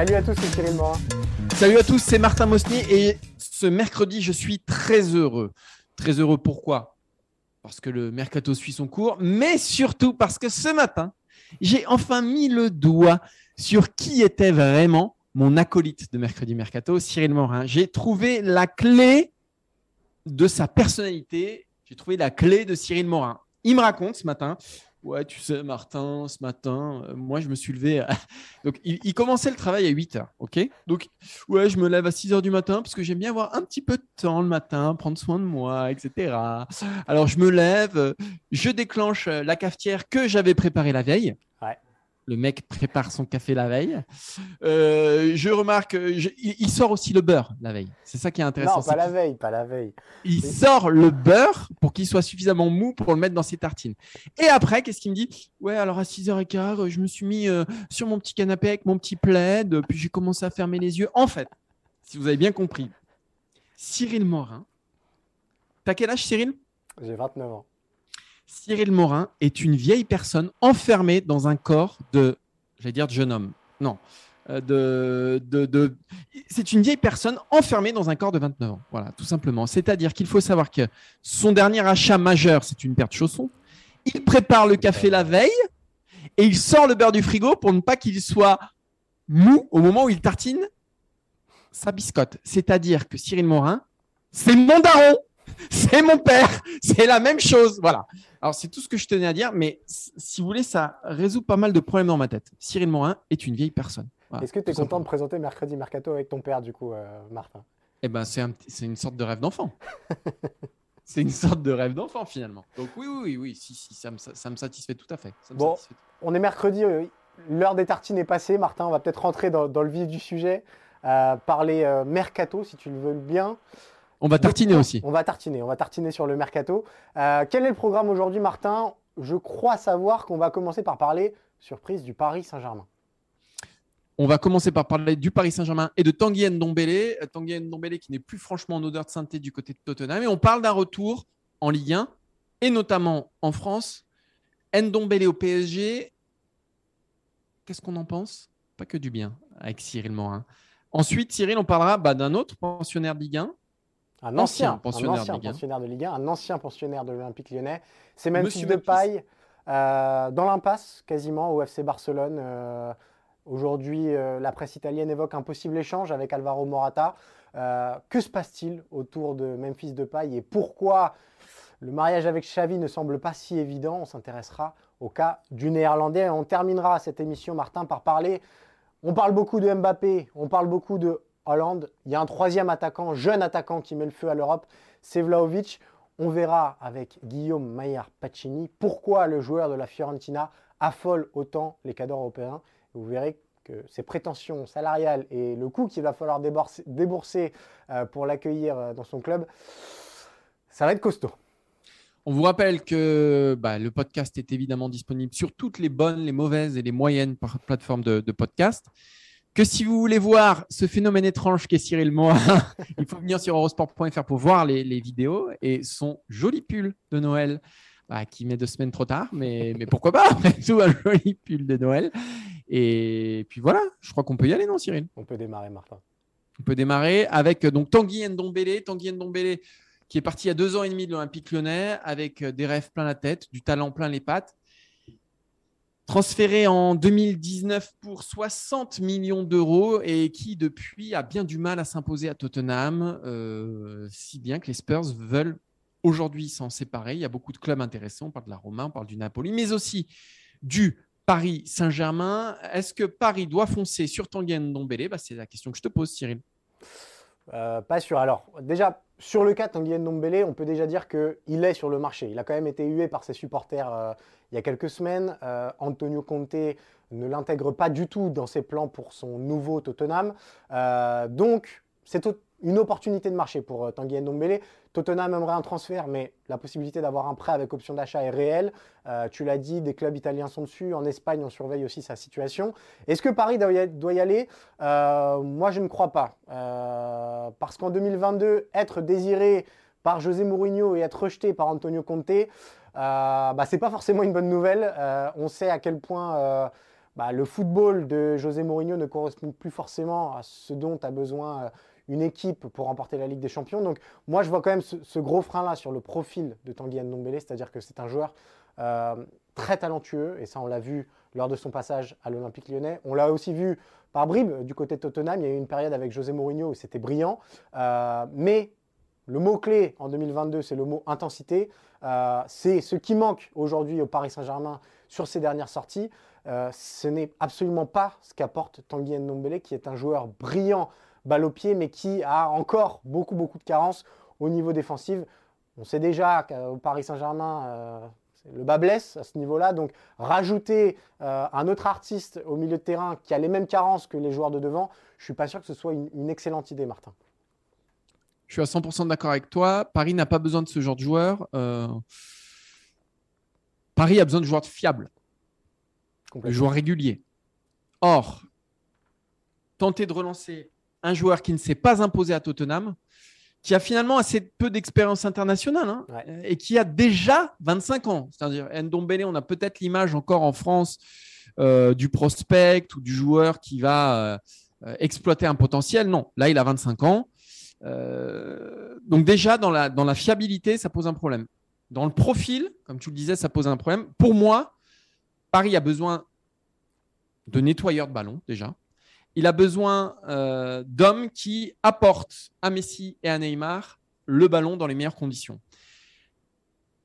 Salut à tous, c'est Cyril Morin. Salut à tous, c'est Martin Mosnier et ce mercredi, je suis très heureux. Très heureux pourquoi? Parce que le mercato suit son cours, mais surtout parce que ce matin, j'ai enfin mis le doigt sur qui était vraiment mon acolyte de mercredi mercato, Cyril Morin. J'ai trouvé la clé de sa personnalité, j'ai trouvé la clé de Cyril Morin. Il me raconte ce matin, ouais, tu sais, Martin, ce matin, euh, moi, je me suis levé. Donc, il, commençait le travail à 8 heures, ok? Donc, ouais, je me lève à 6 heures du matin parce que j'aime bien avoir un petit peu de temps le matin, prendre soin de moi, etc. Alors, je me lève, je déclenche euh, la cafetière que j'avais préparée la veille. Le mec prépare son café la veille. Euh, je remarque, je- il, sort aussi le beurre la veille. C'est ça qui est intéressant. Non, pas la veille, pas la veille. il sort le beurre pour qu'il soit suffisamment mou pour le mettre dans ses tartines. Et après, qu'est-ce qu'il me dit? Ouais, alors à 6h15, je me suis mis euh, sur mon petit canapé avec mon petit plaid, puis j'ai commencé à fermer les yeux. En fait, si vous avez bien compris, Cyril Morin, t'as quel âge Cyril? J'ai 29 ans. Cyril Morin est une vieille personne enfermée dans un corps de, j'allais dire de jeune homme. Non. euh, De, de, C'est une vieille personne enfermée dans un corps de 29 ans. Voilà, tout simplement. C'est-à-dire qu'il faut savoir que son dernier achat majeur, c'est une paire de chaussons. Il prépare le café la veille et il sort le beurre du frigo pour ne pas qu'il soit mou au moment où il tartine sa biscotte. C'est-à-dire que Cyril Morin, c'est mon daron, c'est mon père, c'est la même chose. Voilà. Alors, c'est tout ce que je tenais à dire, mais si vous voulez, ça résout pas mal de problèmes dans ma tête. Cyril Morin est une vieille personne. Voilà, Est-ce que tu es content de présenter Mercredi Mercato avec ton père, du coup, euh, Martin? Eh ben, c'est un une sorte de rêve d'enfant. c'est une sorte de rêve d'enfant, finalement. Donc, oui, oui, oui, oui, si, si, ça me, ça me satisfait tout à fait. Ça me Bon. satisfait. On est mercredi, euh, l'heure des tartines est passée. Martin, on va peut-être rentrer dans, dans le vif du sujet, euh, parler Mercato, si tu le veux bien. On va tartiner aussi. On va tartiner, on va tartiner sur le Mercato. Euh, quel est le programme aujourd'hui, Martin? Je crois savoir qu'on va commencer par parler, surprise, du Paris Saint-Germain. On va commencer par parler du Paris Saint-Germain et de Tanguy Ndombele. Euh, Tanguy Ndombele qui n'est plus franchement en odeur de sainteté du côté de Tottenham. Et on parle d'un retour en Ligue 1 et notamment en France. Ndombele au PSG. Qu'est-ce qu'on en pense? Pas que du bien avec Cyril Morin. Ensuite, Cyril, on parlera bah, d'un autre pensionnaire de Ligue 1. Un Ancien ancien, pensionnaire un ancien de pensionnaire de Ligue 1, un ancien pensionnaire de l'Olympique lyonnais. C'est Memphis Monsieur Memphis. Depay, euh, dans l'impasse quasiment au FC Barcelone. Euh, Aujourd'hui, euh, la presse italienne évoque un possible échange avec Alvaro Morata. Euh, que se passe-t-il autour de Memphis Depay et pourquoi le mariage avec Xavi ne semble pas si évident? On s'intéressera au cas du Néerlandais. On terminera cette émission, Martin, par parler. On parle beaucoup de Mbappé, on parle beaucoup de Hollande. Il y a un troisième attaquant, jeune attaquant qui met le feu à l'Europe, c'est Vlahovic. On verra avec Guillaume Maillard Pacini pourquoi le joueur de la Fiorentina affole autant les cadres européens. Vous verrez que ses prétentions salariales et le coût qu'il va falloir débourser, euh, pour l'accueillir euh, dans son club, ça va être costaud. On vous rappelle que bah, le podcast est évidemment disponible sur toutes les bonnes, les mauvaises et les moyennes plateformes de podcast. Que si vous voulez voir ce phénomène étrange qu'est Cyril Morin, il faut venir sur eurosport.fr pour voir les, les vidéos et son joli pull de Noël bah, qui met deux semaines trop tard, mais, mais pourquoi pas après tout un joli pull de Noël. Et puis voilà, je crois qu'on peut y aller, non Cyril? On peut démarrer, Martin. on peut démarrer avec donc Tanguy Ndombele. Tanguy Ndombele qui est parti il y a deux ans et demi de l'Olympique lyonnais avec euh, des rêves plein la tête, du talent plein les pattes. Transféré en 2019 pour 60 millions d'euros et qui depuis a bien du mal à s'imposer à Tottenham, euh, si bien que les Spurs veulent aujourd'hui s'en séparer. Il y a beaucoup de clubs intéressants. On parle de la Roma, on parle du Napoli, mais aussi du Paris Saint-Germain. Est-ce que Paris doit foncer sur Tanguy Ndombele? Bah, C'est la question que je te pose, Cyril. Euh, pas sûr. Alors, déjà, sur le cas Tanguy Ndombele, on peut déjà dire qu'il est sur le marché. Il a quand même été hué par ses supporters euh, il y a quelques semaines. Euh, Antonio Conte ne l'intègre pas du tout dans ses plans pour son nouveau Tottenham. donc, c'est une opportunité de marché pour euh, Tanguy Ndombele. Tottenham aimerait un transfert, mais la possibilité d'avoir un prêt avec option d'achat est réelle. Euh, tu l'as dit, des clubs italiens sont dessus. En Espagne, on surveille aussi sa situation. Est-ce que Paris doit y aller? Euh, Moi, je ne crois pas. parce qu'en 2022, être désiré par José Mourinho et être rejeté par Antonio Conte, bah, ce n'est pas forcément une bonne nouvelle. on sait à quel point bah, le football de José Mourinho ne correspond plus forcément à ce dont a besoin une équipe pour remporter la Ligue des Champions. Donc moi, je vois quand même ce, gros frein-là sur le profil de Tanguy Ndombele, c'est-à-dire que c'est un joueur euh, très talentueux, et ça on l'a vu lors de son passage à l'Olympique lyonnais. On l'a aussi vu par bribes du côté de Tottenham. Il y a eu une période avec José Mourinho où c'était brillant. Euh, mais le mot-clé en 2022, c'est le mot intensité. Euh, c'est ce qui manque aujourd'hui au Paris Saint-Germain sur ses dernières sorties. ce n'est absolument pas ce qu'apporte Tanguy Ndombele, qui est un joueur brillant balle au pied, mais qui a encore beaucoup, beaucoup de carences au niveau défensif. On sait déjà qu'au Paris Saint-Germain, euh, le bas blesse à ce niveau-là. Donc, rajouter euh, un autre artiste au milieu de terrain qui a les mêmes carences que les joueurs de devant, je ne suis pas sûr que ce soit une, excellente idée, Martin. Je suis à 100% d'accord avec toi. Paris n'a pas besoin de ce genre de joueur. Euh, Paris a besoin de joueurs fiables, de joueurs réguliers. Or, tenter de relancer un joueur qui ne s'est pas imposé à Tottenham, qui a finalement assez peu d'expérience internationale hein, et qui a déjà 25 ans. C'est-à-dire, Ndombele, on a peut-être l'image encore en France euh, du prospect ou du joueur qui va euh, euh, exploiter un potentiel. Non, là, il a 25 ans. donc déjà, dans la, dans la fiabilité, ça pose un problème. Dans le profil, comme tu le disais, ça pose un problème. Pour moi, Paris a besoin de nettoyeurs de ballon déjà il a besoin euh, d'hommes qui apportent à Messi et à Neymar le ballon dans les meilleures conditions.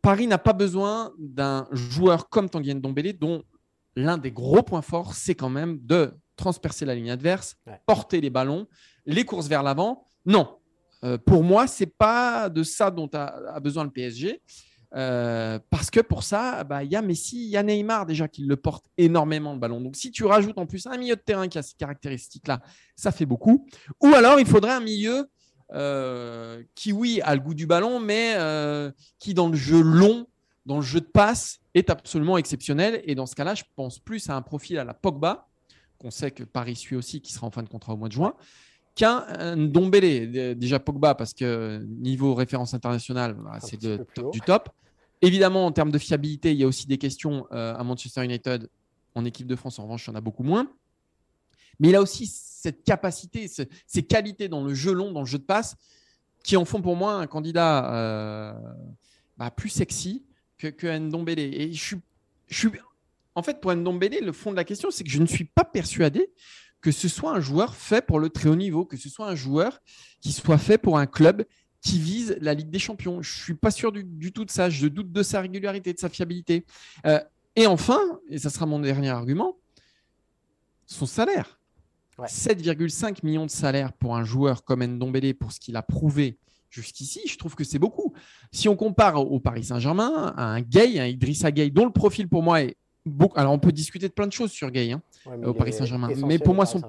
Paris n'a pas besoin d'un joueur comme Tanguy Ndombele dont l'un des gros points forts, c'est quand même de transpercer la ligne adverse, porter les ballons, les courses vers l'avant. Non, euh, pour moi, c'est pas de ça dont a besoin le PSG. Euh, parce que pour ça, bah, il y a Messi, il y a Neymar déjà qui le porte énormément le ballon. Donc si tu rajoutes en plus un milieu de terrain qui a ces caractéristiques-là, ça fait beaucoup. Ou alors il faudrait un milieu euh, qui, oui, a le goût du ballon, mais euh, qui dans le jeu long, dans le jeu de passe, est absolument exceptionnel. Et dans ce cas-là, je pense plus à un profil à la Pogba, qu'on sait que Paris suit aussi, qui sera en fin de contrat au mois de juin qu'un Dombélé. Déjà Pogba, parce que niveau référence internationale, bah, c'est du top. Évidemment, en termes de fiabilité, il y a aussi des questions euh, à Manchester United. En équipe de France, en revanche, il y en a beaucoup moins. Mais il a aussi cette capacité, ces qualités dans le jeu long, dans le jeu de passe, qui en font pour moi un candidat euh, bah, plus sexy que, que Ndombele. Et je suis, je suis, en fait, pour Ndombele, le fond de la question, c'est que je ne suis pas persuadé que ce soit un joueur fait pour le très haut niveau, que ce soit un joueur qui soit fait pour un club qui vise la Ligue des Champions. Je suis pas sûr du, tout de ça. Je doute de sa régularité, de sa fiabilité. Euh, et enfin, et ça sera mon dernier argument, son salaire. 7,5 millions de salaire pour un joueur comme Ndombele pour ce qu'il a prouvé jusqu'ici, je trouve que c'est beaucoup. Si on compare au Paris Saint-Germain, à un Gay, un Idrissa Gay, dont le profil pour moi est beaucoup. Alors on peut discuter de plein de choses sur Gay hein, au Paris Saint-Germain, mais pour moi son,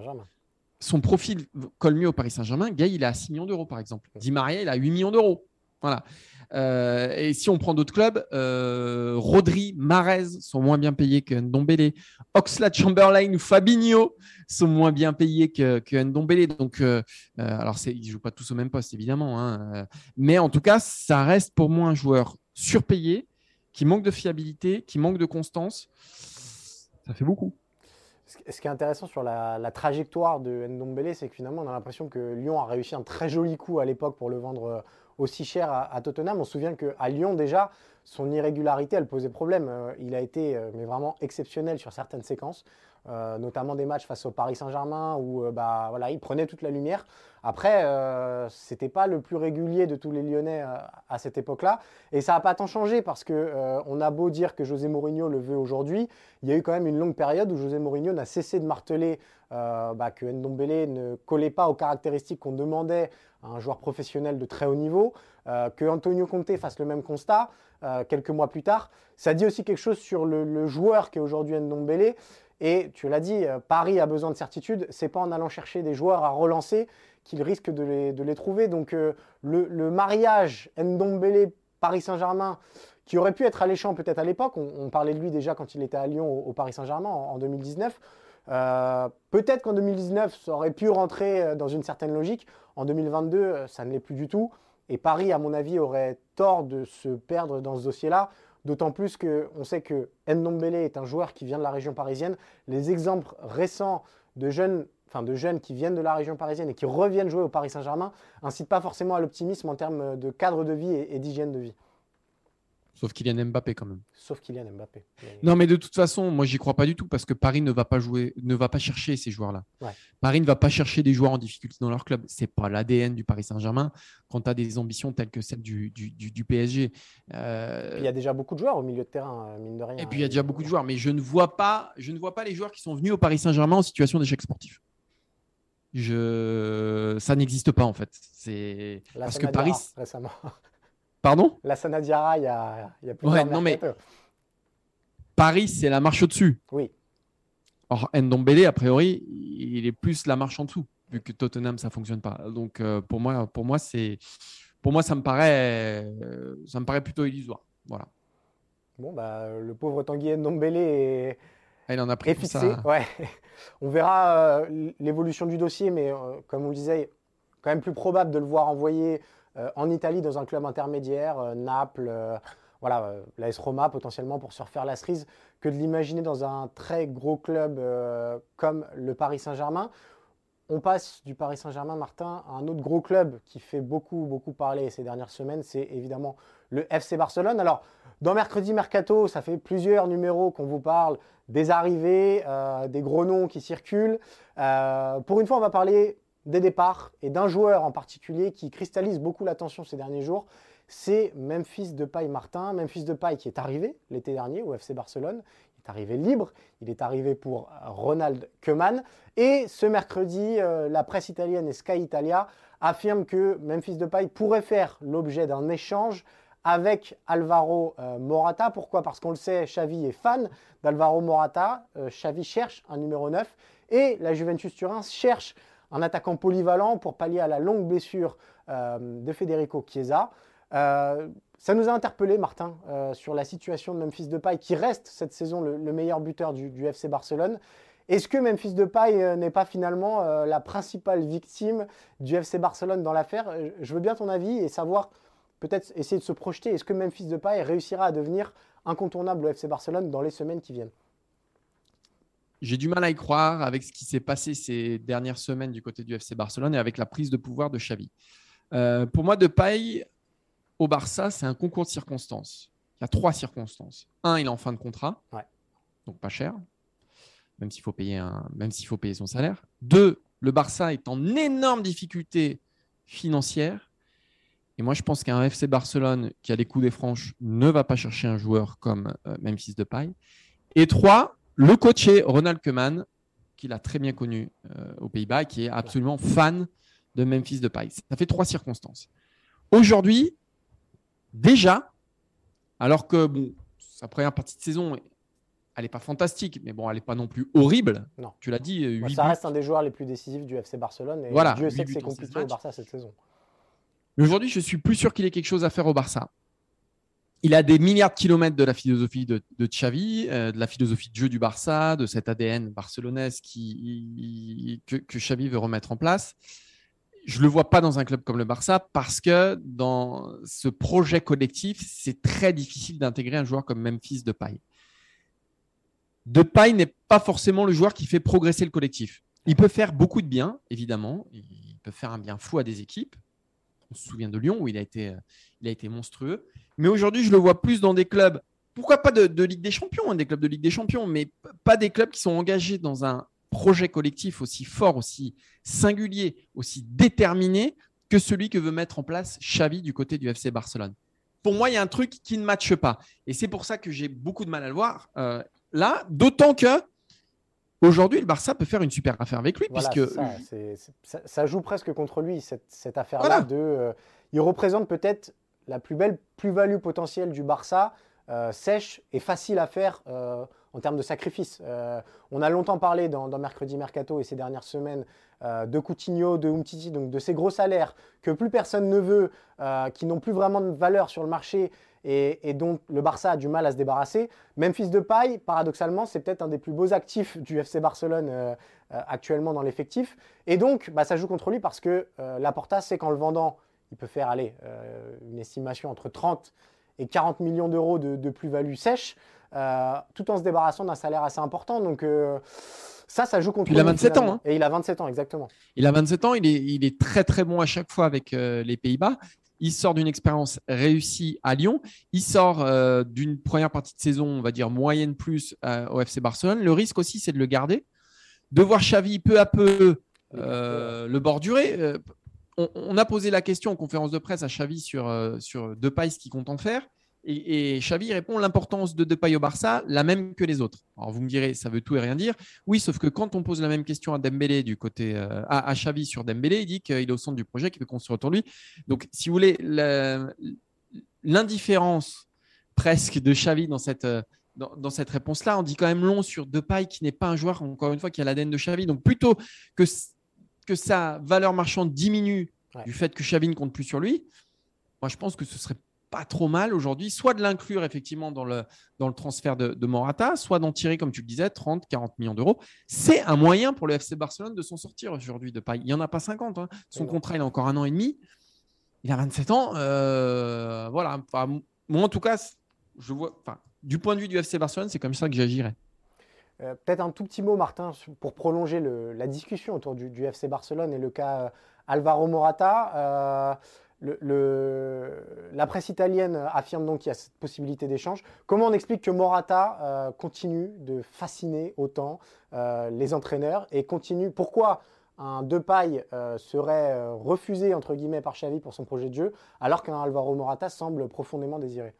son profil colle mieux au Paris Saint-Germain. Gay, il est à 6 millions d'euros, par exemple. Di Maria, il a 8 millions d'euros. Voilà. Euh, et si on prend d'autres clubs, euh, Rodri, Marez sont moins bien payés que Ndombele. Oxlade Chamberlain ou Fabinho sont moins bien payés que, que Ndombele. Donc, euh, alors, ils ne jouent pas tous au même poste, évidemment. Hein. mais en tout cas, ça reste pour moi un joueur surpayé, qui manque de fiabilité, qui manque de constance. Ça fait beaucoup. Ce qui est intéressant sur la, trajectoire de Ndombele, c'est que finalement, on a l'impression que Lyon a réussi un très joli coup à l'époque pour le vendre euh, aussi cher à, Tottenham. On se souvient qu'à Lyon, déjà, son irrégularité, elle posait problème. Euh, il a été euh, mais vraiment exceptionnel sur certaines séquences. Euh, notamment des matchs face au Paris Saint-Germain où euh, bah, il prenait toute la lumière. Après, euh, ce n'était pas le plus régulier de tous les Lyonnais à cette époque-là. Et ça n'a pas tant changé parce qu'on on a beau dire que José Mourinho le veut aujourd'hui, il y a eu quand même une longue période où José Mourinho n'a cessé de marteler bah, que Ndombele ne collait pas aux caractéristiques qu'on demandait à un joueur professionnel de très haut niveau, que Antonio Conte fasse le même constat quelques mois plus tard. Ça dit aussi quelque chose sur le, le joueur qui est aujourd'hui Ndombele. Et tu l'as dit, euh, Paris a besoin de certitude. C'est pas en allant chercher des joueurs à relancer qu'il risque de les, trouver. Donc euh, le, mariage Ndombele Paris Saint-Germain, qui aurait pu être alléchant peut-être à l'époque, on, parlait de lui déjà quand il était à Lyon au, Paris Saint-Germain en, 2019. Euh, peut-être qu'en 2019, ça aurait pu rentrer dans une certaine logique. En 2022, ça ne l'est plus du tout. Et Paris, à mon avis, aurait tort de se perdre dans ce dossier-là. D'autant plus qu'on sait que Ndombele est un joueur qui vient de la région parisienne. Les exemples récents de jeunes, qui viennent de la région parisienne et qui reviennent jouer au Paris Saint-Germain incitent pas forcément à l'optimisme en termes de cadre de vie et d'hygiène de vie. Sauf Kylian Mbappé quand même. Sauf Kylian Mbappé. Non, mais de toute façon, moi, j'y crois pas du tout parce que Paris ne va pas jouer, ne va pas chercher ces joueurs-là. Paris ne va pas chercher des joueurs en difficulté dans leur club. C'est pas l'ADN du Paris Saint-Germain quand tu as des ambitions telles que celles du, du, PSG. Euh, il y a déjà beaucoup de joueurs au milieu de terrain, euh, mine de rien. Et puis il y a déjà beaucoup de joueurs, mais je ne vois pas, je ne vois pas les joueurs qui sont venus au Paris Saint-Germain en situation d'échec sportif. Je... Ça n'existe pas en fait. C'est parce que Paris récemment. Pardon? La Sanadiara, il y a, il y a plus ouais, non, mais Paris, c'est la marche au-dessus. Oui. Or, Ndombele, a priori, il est plus la marche en dessous, vu que Tottenham, ça ne fonctionne pas. Donc, euh, pour moi, pour moi, c'est, pour moi, ça me paraît, ça me paraît plutôt illusoire. Voilà. Bon, bah, le pauvre Tanguy Ndombele est, ah, il en a pris fixé. Ouais. On verra euh, l'évolution du dossier, mais euh, comme on le disait, quand même plus probable de le voir envoyer euh, en Italie dans un club intermédiaire, euh, Naples, euh, voilà, l'AS Roma potentiellement pour se refaire la cerise, que de l'imaginer dans un très gros club comme le Paris Saint-Germain. On passe du Paris Saint-Germain, Martin, à un autre gros club qui fait beaucoup, beaucoup parler ces dernières semaines, c'est évidemment le FC Barcelone. Alors, dans Mercredi Mercato, ça fait plusieurs numéros qu'on vous parle des arrivées, des gros noms qui circulent. pour une fois, on va parler des départs et d'un joueur en particulier qui cristallise beaucoup l'attention ces derniers jours, c'est Memphis Depay Martin. Memphis Depay qui est arrivé l'été dernier au FC Barcelone. Il est arrivé libre, il est arrivé pour Ronald Koeman. Et ce mercredi, euh, la presse italienne et Sky Italia affirment que Memphis Depay pourrait faire l'objet d'un échange avec Alvaro euh, Morata. Pourquoi? Parce qu'on le sait, Xavi est fan d'Alvaro Morata. Euh, Xavi cherche un numéro 9 et la Juventus Turin cherche un attaquant polyvalent pour pallier à la longue blessure euh, de Federico Chiesa. Euh, ça nous a interpellé, Martin, euh, sur la situation de Memphis Depay, qui reste cette saison le, meilleur buteur du, FC Barcelone. Est-ce que Memphis Depay n'est pas finalement la principale victime du FC Barcelone dans l'affaire? Je veux bien ton avis et savoir, peut-être essayer de se projeter. Est-ce que Memphis Depay réussira à devenir incontournable au FC Barcelone dans les semaines qui viennent? J'ai du mal à y croire avec ce qui s'est passé ces dernières semaines du côté du FC Barcelone et avec la prise de pouvoir de Xavi. Euh, pour moi, de paille au Barça, c'est un concours de circonstances. Il y a trois circonstances. Un, il est en fin de contrat, donc pas cher, même s'il faut payer un, même s'il faut payer son salaire. Deux, le Barça est en énorme difficulté financière. Et moi, je pense qu'un FC Barcelone qui a les coups des franches ne va pas chercher un joueur comme euh, Memphis Depay. Et trois, le coaché Ronald Koeman, qu'il a très bien connu euh, aux Pays-Bas, qui est absolument fan de Memphis Depay. Ça fait trois circonstances. Aujourd'hui, déjà, alors que bon, sa première partie de saison, elle n'est pas fantastique, mais bon, elle n'est pas non plus horrible. Non. Tu l'as dit. ça reste un des joueurs les plus décisifs du FC Barcelone. Et voilà, Dieu sait que c'est compliqué au Barça cette saison. Mais aujourd'hui, je suis plus sûr qu'il ait quelque chose à faire au Barça il a des milliards de kilomètres de la philosophie de, de Xavi, euh, de la philosophie de jeu du Barça, de cet ADN barcelonaise que, que, Xavi veut remettre en place. Je ne le vois pas dans un club comme le Barça parce que dans ce projet collectif, c'est très difficile d'intégrer un joueur comme Memphis Depay. Depay n'est pas forcément le joueur qui fait progresser le collectif. Il peut faire beaucoup de bien, évidemment. Il peut faire un bien fou à des équipes. On se souvient de Lyon où il a été, il a été monstrueux. Mais aujourd'hui, je le vois plus dans des clubs pourquoi pas de, de Ligue des Champions, hein, des clubs de Ligue des Champions, mais pas des clubs qui sont engagés dans un projet collectif aussi fort, aussi singulier, aussi déterminé que celui que veut mettre en place Xavi du côté du FC Barcelone. Pour moi, il y a un truc qui ne matche pas. Et c'est pour ça que j'ai beaucoup de mal à le voir euh, là, d'autant que aujourd'hui, le Barça peut faire une super affaire avec lui, Voilà, puisque ça, joue presque contre lui, cette, cette affaire-là. Voilà. de, euh, il représente peut-être la plus belle plus-value potentielle du Barça, euh, sèche et facile à faire euh, en termes de sacrifice. Euh, on a longtemps parlé dans, Mercredi Mercato et ces dernières semaines de Coutinho, de Umtiti, donc de ces gros salaires que plus personne ne veut, qui n'ont plus vraiment de valeur sur le marché et, dont le Barça a du mal à se débarrasser. Memphis Depay, paradoxalement, c'est peut-être un des plus beaux actifs du FC Barcelone actuellement dans l'effectif. Et donc, bah, ça joue contre lui parce que Laporta sait qu'en le vendant, il peut faire aller euh, une estimation entre 30 et 40 millions d'euros de, de plus-value sèche, euh, tout en se débarrassant d'un salaire assez important. Donc euh, ça, ça joue contre il a lui, 27 ans, hein. Et il a 27 ans, exactement. Il a 27 ans, il est, il est très très bon à chaque fois avec les Pays-Bas. Il sort d'une expérience réussie à Lyon. Il sort euh, d'une première partie de saison, on va dire moyenne plus euh, au FC Barcelone. Le risque aussi, c'est de le garder, de voir Xavi peu à peu euh, le bordurer. On, a posé la question en conférence de presse à Xavi sur, euh, sur Depay, ce qu'il compte en faire. Et, et Xavi répond l'importance de Depay au Barça, la même que les autres. Alors vous me direz, ça veut tout et rien dire. Oui, sauf que quand on pose la même question à Dembélé du côté euh, à, à Xavi sur Dembélé, il dit qu'il est au centre du projet, qu'il veut construire autour de lui. Donc, si vous voulez, l'indifférence presque de Xavi dans cette euh, dans, dans cette réponse-là, on dit quand même long sur Depay qui n'est pas un joueur encore une fois qui a l'ADN de Xavi. Donc plutôt que que sa valeur marchande diminue Ouais. du fait que Xavi ne compte plus sur lui, moi je pense que ce serait pas trop mal aujourd'hui, soit de l'inclure effectivement dans le, dans le transfert de, de Morata, soit d'en tirer, comme tu le disais, 30, 40 millions d'euros. C'est un moyen pour le FC Barcelone de s'en sortir aujourd'hui de paille. Il n'y en a pas 50. hein. Son contrat, il a encore un an et demi. Il a 27 ans. euh, voilà. Enfin, moi, en tout cas, je vois, enfin, du point de vue du FC Barcelone, c'est comme ça que j'agirais. Euh, Peut-être un tout petit mot, Martin, pour prolonger la discussion autour du, FC Barcelone et le cas euh, Alvaro Morata. Euh, la presse italienne affirme donc qu'il y a cette possibilité d'échange. Comment on explique que Morata continue de fasciner autant les entraîneurs et continue Pourquoi un Depay euh, serait refusé entre guillemets par Xavi pour son projet de jeu, alors qu'un Alvaro Morata semble profondément désiré?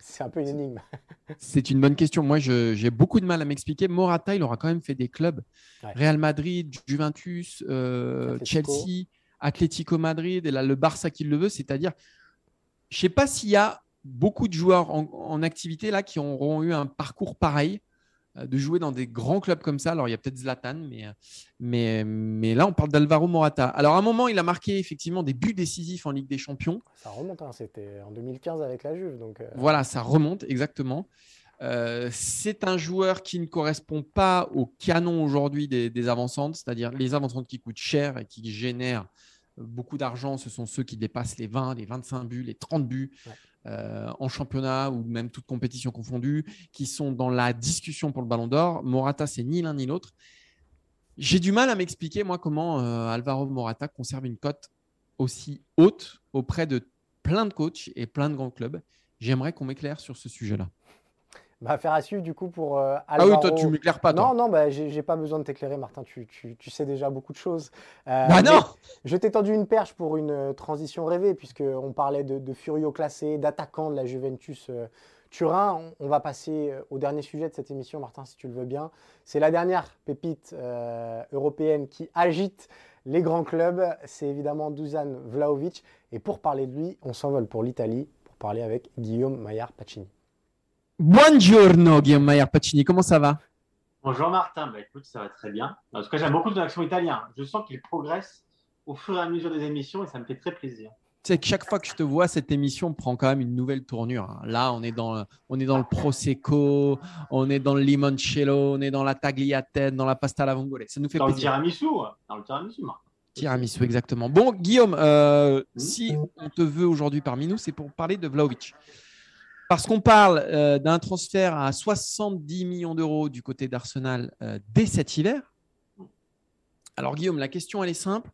C'est un peu une énigme. C'est une bonne question. Moi, j'ai beaucoup de mal à m'expliquer. Morata, il aura quand même fait des clubs. Ouais. Real Madrid, Juventus, euh. Chelsea, Atlético Madrid, et là, le Barça qui le veut. C'est-à-dire, je ne sais pas s'il y a beaucoup de joueurs en, en activité là qui auront eu un parcours pareil, de jouer dans des grands clubs comme ça. Alors, il y a peut-être Zlatan, mais, euh, mais, mais là, on parle d'Alvaro Morata. Alors, à un moment, il a marqué effectivement des buts décisifs en Ligue des Champions. Ça remonte, hein, c'était en 2015 avec la Juve. Donc, euh, Voilà, ça remonte exactement. Euh, c'est un joueur qui ne correspond pas au canon aujourd'hui des, des avancantes, c'est-à-dire les avancantes qui coûtent cher et qui génèrent beaucoup d'argent. Ce sont ceux qui dépassent les 20, les 25 buts, les 30 buts Ouais. Euh, en championnat ou même toute compétition confondue, qui sont dans la discussion pour le Ballon d'Or. Morata, c'est ni l'un ni l'autre. J'ai du mal à m'expliquer, moi, comment euh, Alvaro Morata conserve une cote aussi haute auprès de plein de coachs et plein de grands clubs. J'aimerais qu'on m'éclaire sur ce sujet-là. Bah, affaire à suivre du coup pour euh, Ah oui, toi, tu m'éclaires pas, toi. Non, non, bah, j'ai pas besoin de t'éclairer, Martin. Tu, tu- tu sais déjà beaucoup de choses. Euh, Bah non Je t'ai tendu une perche pour une euh, transition rêvée, puisqu'on parlait de, de Furio classé, d'attaquant de la Juventus euh, Turin. On, on va passer au dernier sujet de cette émission, Martin, si tu le veux bien. C'est la dernière pépite européenne qui agite les grands clubs. C'est évidemment Dusan Vlahovic. Et pour parler de lui, on s'envole pour l'Italie pour parler avec Guillaume Maillard-Pacini. Buongiorno, Guillaume Maillard Pacini, comment ça va? Bonjour Martin, bah, écoute, ça va très bien. En tout cas, j'aime beaucoup ton accent italien. Je sens qu'il progresse au fur et à mesure des émissions et ça me fait très plaisir. Tu sais que chaque fois que je te vois, cette émission prend quand même une nouvelle tournure. hein. Là, on est dans, on est dans le Prosecco, on est dans le limoncello, on est dans la tagliatelle, dans la pasta alla vongole. Ça nous fait Dans le plaisir. tiramisu, dans le tiramisu, Martin. Tiramisu, exactement. Bon, Guillaume, euh, Mhm. si on te veut aujourd'hui parmi nous, c'est pour parler de Vlaovic. Parce qu'on parle euh, d'un transfert à 70 millions d'euros du côté d'Arsenal euh, dès cet hiver. Alors, Guillaume, la question, elle est simple.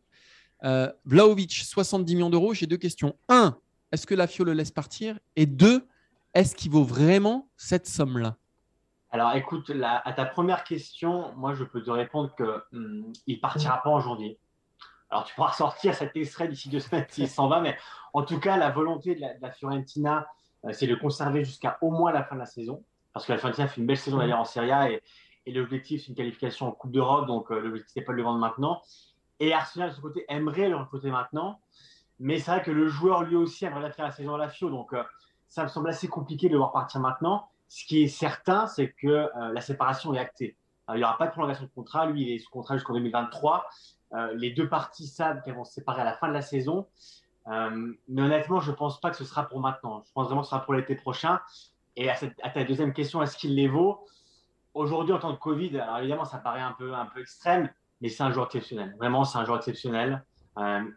Euh, Vlahovic, 70 millions d'euros, j'ai deux questions. Un, est-ce que la FIO le laisse partir? Et deux, est-ce qu'il vaut vraiment cette somme-là? Alors écoute, à ta première question, moi je peux te répondre qu'il hum, ne partira pas en janvier. Alors tu pourras sortir cet extrait d'ici deux semaines s'il s'en va, mais en tout cas, la volonté de la, Fiorentina, c'est de le conserver jusqu'à au moins la fin de la saison. Parce que la Fiorentina fait une belle saison d'ailleurs en Serie A et, l'objectif, c'est une qualification en Coupe d'Europe, donc euh, l'objectif, n'est pas de le vendre maintenant. Et Arsenal, de son côté, aimerait le recruter maintenant. Mais c'est vrai que le joueur, lui aussi, aimerait faire la saison à la Fio. Donc, euh, ça me semble assez compliqué de le voir partir maintenant. Ce qui est certain, c'est que euh, la séparation est actée. il n'y aura pas de prolongation de contrat. Lui, il est sous contrat jusqu'en 2023. Euh, les deux parties savent qu'elles vont se séparer à la fin de la saison. Euh, mais honnêtement, je ne pense pas que ce sera pour maintenant. Je pense vraiment que ce sera pour l'été prochain. Et à, ta deuxième question, est-ce qu'il les vaut? Aujourd'hui, en tant que Covid, alors évidemment, ça paraît un peu, un peu extrême, mais c'est un joueur exceptionnel. Vraiment, c'est un joueur exceptionnel.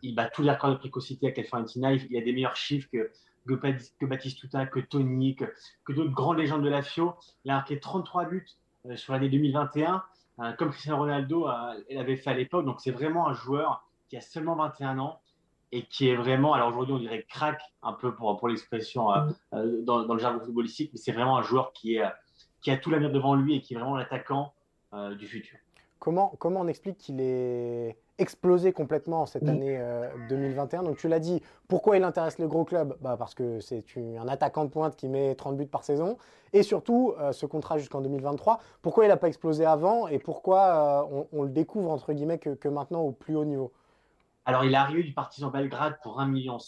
il bat tous les records de précocité avec Fiorentina. Il, il a des meilleurs chiffres que, Baptiste Touta, que Tony, que, d'autres grandes légendes de la FIO. Il a marqué 33 buts euh, sur l'année 2021, euh, comme Cristiano Ronaldo euh, l'avait fait à l'époque. Donc c'est vraiment un joueur qui a seulement 21 ans et qui est vraiment, alors aujourd'hui on dirait crack un peu pour, pour l'expression mm. dans, le jargon footballistique, mais c'est vraiment un joueur qui, est, qui a tout l'avenir devant lui et qui est vraiment l'attaquant du futur. Comment, comment on explique qu'il est explosé complètement cette année 2021 euh, Donc tu l'as dit, pourquoi il intéresse les gros clubs bah Parce que c'est un attaquant de pointe qui met 30 buts par saison. Et surtout, euh, ce contrat jusqu'en 2023, pourquoi il n'a pas explosé avant et pourquoi euh, on, le découvre entre guillemets que, maintenant au plus haut niveau? Alors il est arrivé du Partizan Belgrade pour 1,5 million.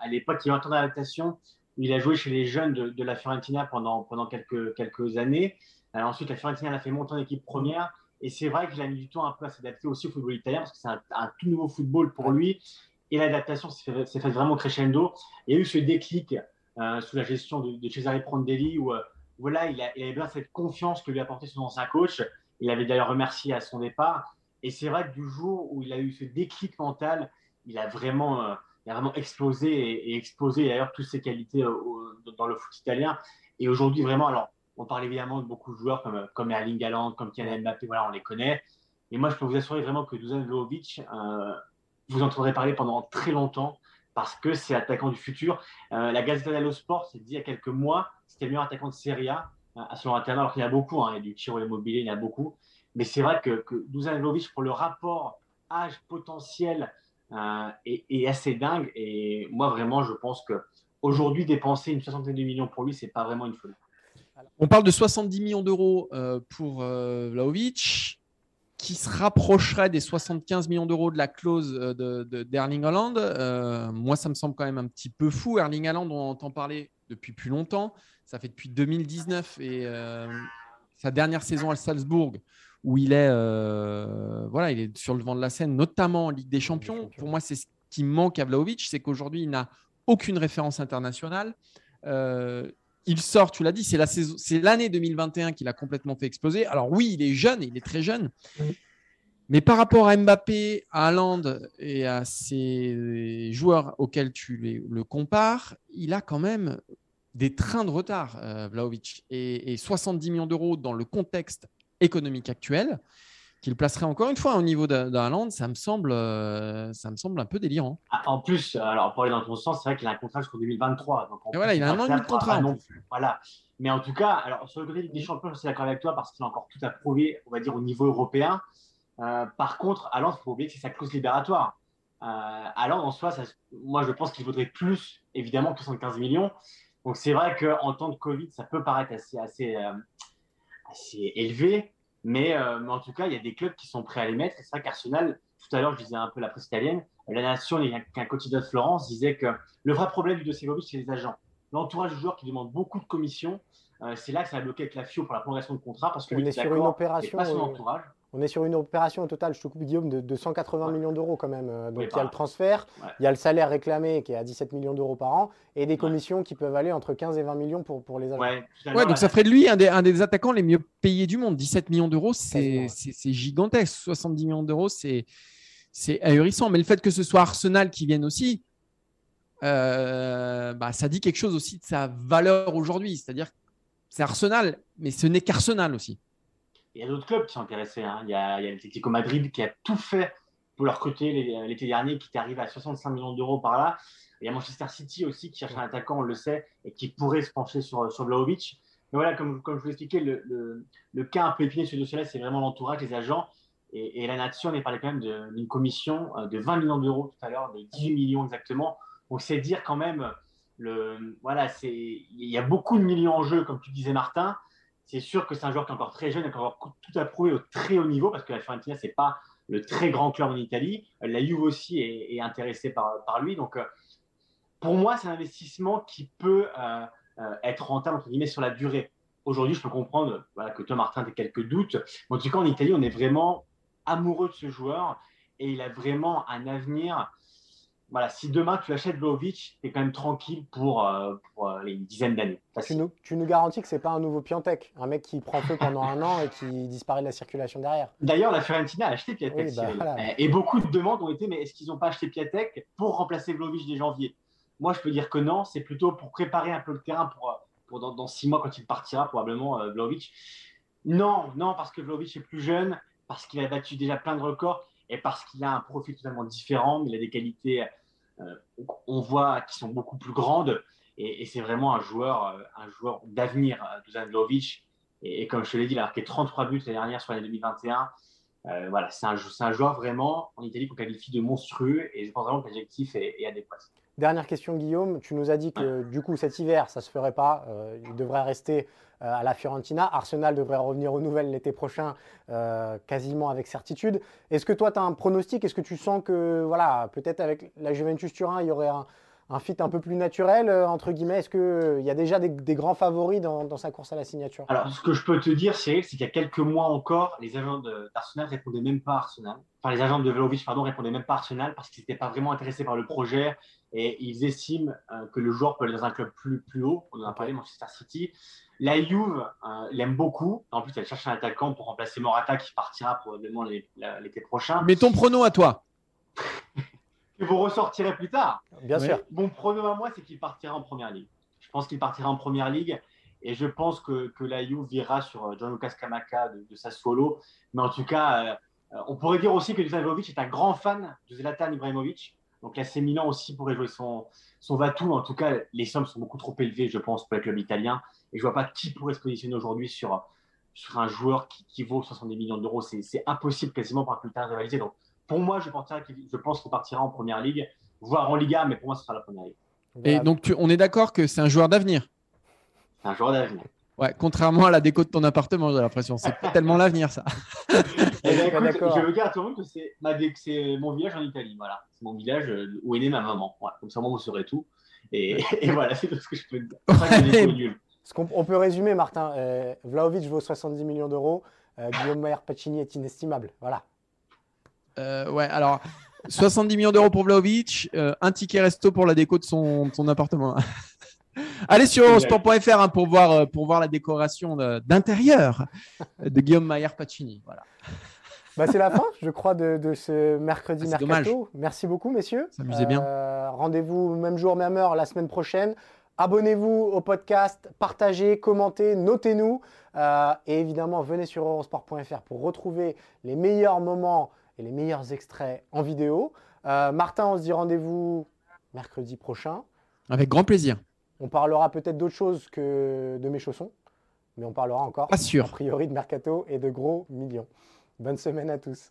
À l'époque, il a en d'adaptation. Il a joué chez les jeunes de, la Fiorentina pendant, pendant quelques, quelques années. ensuite, la Fiorentina l'a fait monter en équipe première. Et c'est vrai qu'il a mis du temps un peu à s'adapter aussi au football italien parce que c'est un, tout nouveau football pour lui. Et l'adaptation s'est faite fait vraiment crescendo. Il y a eu ce déclic euh, sous la gestion de, Cesare Prandelli où euh, voilà, il, avait bien cette confiance que lui apportait son ancien coach. Il avait d'ailleurs remercié à son départ. Et c'est vrai que du jour où il a eu ce déclic mental, il a vraiment, euh, il a vraiment explosé et, explosé d'ailleurs toutes ses qualités dans le foot italien. Et aujourd'hui, vraiment, alors on parle évidemment de beaucoup de joueurs comme, comme Erling Haaland, comme Kylian Mbappé, voilà, on les connaît. Et moi, je peux vous assurer vraiment que Dusan Vlahovic, euh, vous entendrez parler pendant très longtemps parce que c'est l'attaquant du futur. Euh, la Gazzetta dello Sport s'est dit il y a quelques mois, c'était le meilleur attaquant de Serie A euh, à son internat, alors qu'il y en a beaucoup, hein, il y a du Tiro Immobilier, il y en a beaucoup. Mais c'est vrai que, que Dusan Vlahovic, pour le rapport âge potentiel, est, assez dingue. Et moi, vraiment, je pense que aujourd'hui, dépenser une soixantaine de millions pour lui, c'est pas vraiment une folie. On parle de 70 millions d'euros euh, pour euh, Vlaovic, qui se rapprocherait des 75 millions d'euros de la clause euh, d'Erling Haaland. moi, ça me semble quand même un petit peu fou. Erling Haaland, on entend parler depuis plus longtemps. Ça fait depuis 2019 et sa dernière saison à Salzbourg, où il est, voilà, il est sur le vent de la scène, notamment en Ligue des Champions. Pour moi, c'est ce qui manque à Vlaovic, c'est qu'aujourd'hui, il n'a aucune référence internationale il sort, tu l'as dit, c'est la saison, c'est l'année 2021 qu'il a complètement fait exploser. Alors oui, il est jeune, il est très jeune, mais par rapport à Mbappé, à Haaland et à ces joueurs auxquels tu le compares, il a quand même des trains de retard, euh, Vlaovic, et, et 70 millions d'euros dans le contexte économique actuel qu'il placerait encore une fois au niveau d'un ça me semble, euh, ça me semble un peu délirant. Ah, en plus, alors pour aller dans ton sens, c'est vrai qu'il a un contrat jusqu'en 2023. Donc voilà, il a un an de contrat. Non Voilà. Mais en tout cas, alors sur le côté des Champions, je suis d'accord avec toi parce qu'il a encore tout à prouver, on va dire au niveau européen. Euh, par contre, à il faut oublier que c'est sa clause libératoire. Euh, en soi, ça, moi, je pense qu'il vaudrait plus, évidemment, que 75 millions. Donc c'est vrai qu'en temps de Covid, ça peut paraître assez, assez, euh, assez élevé. Euh, mais, en tout cas, il y a des clubs qui sont prêts à les mettre. C'est vrai qu'Arsenal, tout à l'heure, je disais un peu la presse italienne, la Nation, qu'un quotidien de Florence disait que le vrai problème du dossier Vlahovic, c'est les agents. L'entourage du joueur qui demande beaucoup de commissions, euh, c'est là que ça a bloqué avec la FIO pour la prolongation de contrat parce que on est sur une opération. Pas son entourage. On est sur une opération au total, je te coupe Guillaume, de, 180 millions d'euros quand même. Euh, donc il y a le transfert, il y a le salaire réclamé qui est à 17 millions d'euros par an et des commissions qui peuvent aller entre 15 et 20 millions pour, pour les agents. Ouais, donc ça ferait de lui un des, un des, attaquants les mieux payés du monde. 17 millions d'euros, c'est gigantesque. 70 millions d'euros, c'est ahurissant. Mais le fait que ce soit Arsenal qui vienne aussi, euh, bah, ça dit quelque chose aussi de sa valeur aujourd'hui. C'est-à-dire c'est Arsenal, mais ce n'est qu'Arsenal aussi. Il y a d'autres clubs qui sont intéressés. Hein. Il y a, l'Atlético Madrid qui a tout fait pour leur recruter l'été dernier, qui était arrivé à 65 millions d'euros par là. Il y a Manchester City aussi qui cherche un attaquant, on le sait, et qui pourrait se pencher sur, sur Vlaovic. Mais voilà, comme, je vous l'expliquais, le, le, cas un peu épineux sur ce dossier-là, c'est vraiment l'entourage, les agents. Et, la nation, on est parlé quand même d'une commission euh, de 20 millions d'euros tout à l'heure, de 18 millions exactement. Donc c'est dire quand même, le, voilà, il y a beaucoup de millions en jeu, comme tu disais Martin. C'est sûr que c'est un joueur qui est encore très jeune, qui a encore tout à prouver au très haut niveau, parce que la Fiorentina, c'est pas le très grand club en Italie. La Juve aussi est, intéressée par, lui. Donc, euh, pour moi, c'est un investissement qui peut euh, euh, être rentable entre guillemets sur la durée. Aujourd'hui, je peux comprendre que toi, Martin, as quelques doutes. Mais en tout cas, en Italie, on est vraiment amoureux de ce joueur et il a vraiment un avenir. Voilà, si demain tu achètes Vlaovic, tu es quand même tranquille pour, euh, pour euh, les dizaines d'années. Tu nous, tu nous garantis que c'est pas un nouveau Piantec, un mec qui prend feu pendant un an et qui disparaît de la circulation derrière. D'ailleurs, la Fiorentina a acheté Piatek. Oui, bah, voilà. Et beaucoup de demandes ont été mais est-ce qu'ils n'ont pas acheté Piatek pour remplacer Vlaovic dès janvier? Moi, je peux dire que non, c'est plutôt pour préparer un peu le terrain pour, pour dans, dans, six mois quand il partira, probablement, euh, Vlaovic. Non, non, parce que Vlaovic est plus jeune, parce qu'il a battu déjà plein de records et parce qu'il a un profil totalement différent. Il a des qualités, euh, on voit, qui sont beaucoup plus grandes. Et, et c'est vraiment un joueur, euh, un joueur d'avenir, euh, Dusan Vlaovic. Et, et, comme je te l'ai dit, il a marqué 33 buts l'année dernière sur l'année 2021. Euh, voilà, c'est un, un, joueur vraiment en Italie qu'on qualifie de monstrueux et je pense vraiment que l'adjectif est, est, adéquat. Dernière question, Guillaume. Tu nous as dit que du coup, cet hiver, ça ne se ferait pas. Euh, il devrait rester à la Fiorentina. Arsenal devrait revenir aux nouvelles l'été prochain, euh, quasiment avec certitude. Est-ce que toi, tu as un pronostic? Est-ce que tu sens que, voilà, peut-être avec la Juventus Turin, il y aurait un, un fit un peu plus naturel, euh, entre guillemets? Est-ce qu'il euh, y a déjà des, des grands favoris dans, dans, sa course à la signature? Alors, ce que je peux te dire, Cyril, c'est qu'il y a quelques mois encore, les agents d'Arsenal ne répondaient même pas à Arsenal. Enfin, les agents de Velovic, pardon, répondaient même pas à Arsenal parce qu'ils n'étaient pas vraiment intéressés par le projet et ils estiment euh, que le joueur peut aller dans un club plus, plus haut. On en a parlé, Manchester City. La Juve euh, l'aime beaucoup. En plus, elle cherche un attaquant pour remplacer Morata qui partira probablement l'été prochain. Mais ton prono à toi? Que vous ressortirez plus tard. Bien sûr. Mon pronom à moi, c'est qu'il partira en première ligue. Je pense qu'il partira en première ligue et je pense que, que la Juve virera sur John Lucas Kamaka de, de Sassuolo. Mais en tout cas, euh, on pourrait dire aussi que Dusan est un grand fan de Zlatan Ibrahimovic. Donc l'AC Milan aussi pourrait jouer son, son Vatou. En tout cas, les sommes sont beaucoup trop élevées, je pense, pour le club italien. Et je ne vois pas qui pourrait se positionner aujourd'hui sur, sur un joueur qui, qui vaut 70 millions d'euros. C'est impossible quasiment pour un club rivalisé. Donc pour moi, je, je pense qu'on partira en première ligue, voire en Liga, mais pour moi, ce sera la première ligue. Et donc, tu, on est d'accord que c'est un joueur d'avenir? C'est un joueur d'avenir. Ouais, contrairement à la déco de ton appartement, j'ai l'impression. C'est pas tellement l'avenir, ça. Eh écoute, je veux dire à tout le monde que c'est mon village en Italie. Voilà. C'est mon village euh, où est née ma maman. Voilà. Comme ça, moi, vous saurez tout. Et, et voilà, c'est tout ce que je peux dire. Ouais. Ce qu'on on peut résumer, Martin, euh, Vlaovic vaut 70 millions d'euros. Euh, Guillaume Mayer Pacini est inestimable. Voilà. Euh, ouais, alors 70 millions d'euros pour Vlaovic, euh, un ticket resto pour la déco de son, son appartement. Allez sur eurosport.fr hein, pour, voir, euh, pour voir la décoration d'intérieur de, de, Guillaume Mayer Pacini. Voilà. Bah, c'est la fin, je crois, de, de ce mercredi ah, mercato. Dommage. Merci beaucoup, messieurs. S'amusez bien. Euh, Rendez-vous même jour, même heure la semaine prochaine. Abonnez-vous au podcast, partagez, commentez, notez-nous. Euh, et évidemment, venez sur eurosport.fr pour retrouver les meilleurs moments et les meilleurs extraits en vidéo. Euh, Martin, on se dit rendez-vous mercredi prochain. Avec grand plaisir. On parlera peut-être d'autre chose que de mes chaussons, mais on parlera encore, Pas sûr. a priori, de mercato et de gros millions. Bonne semaine à tous.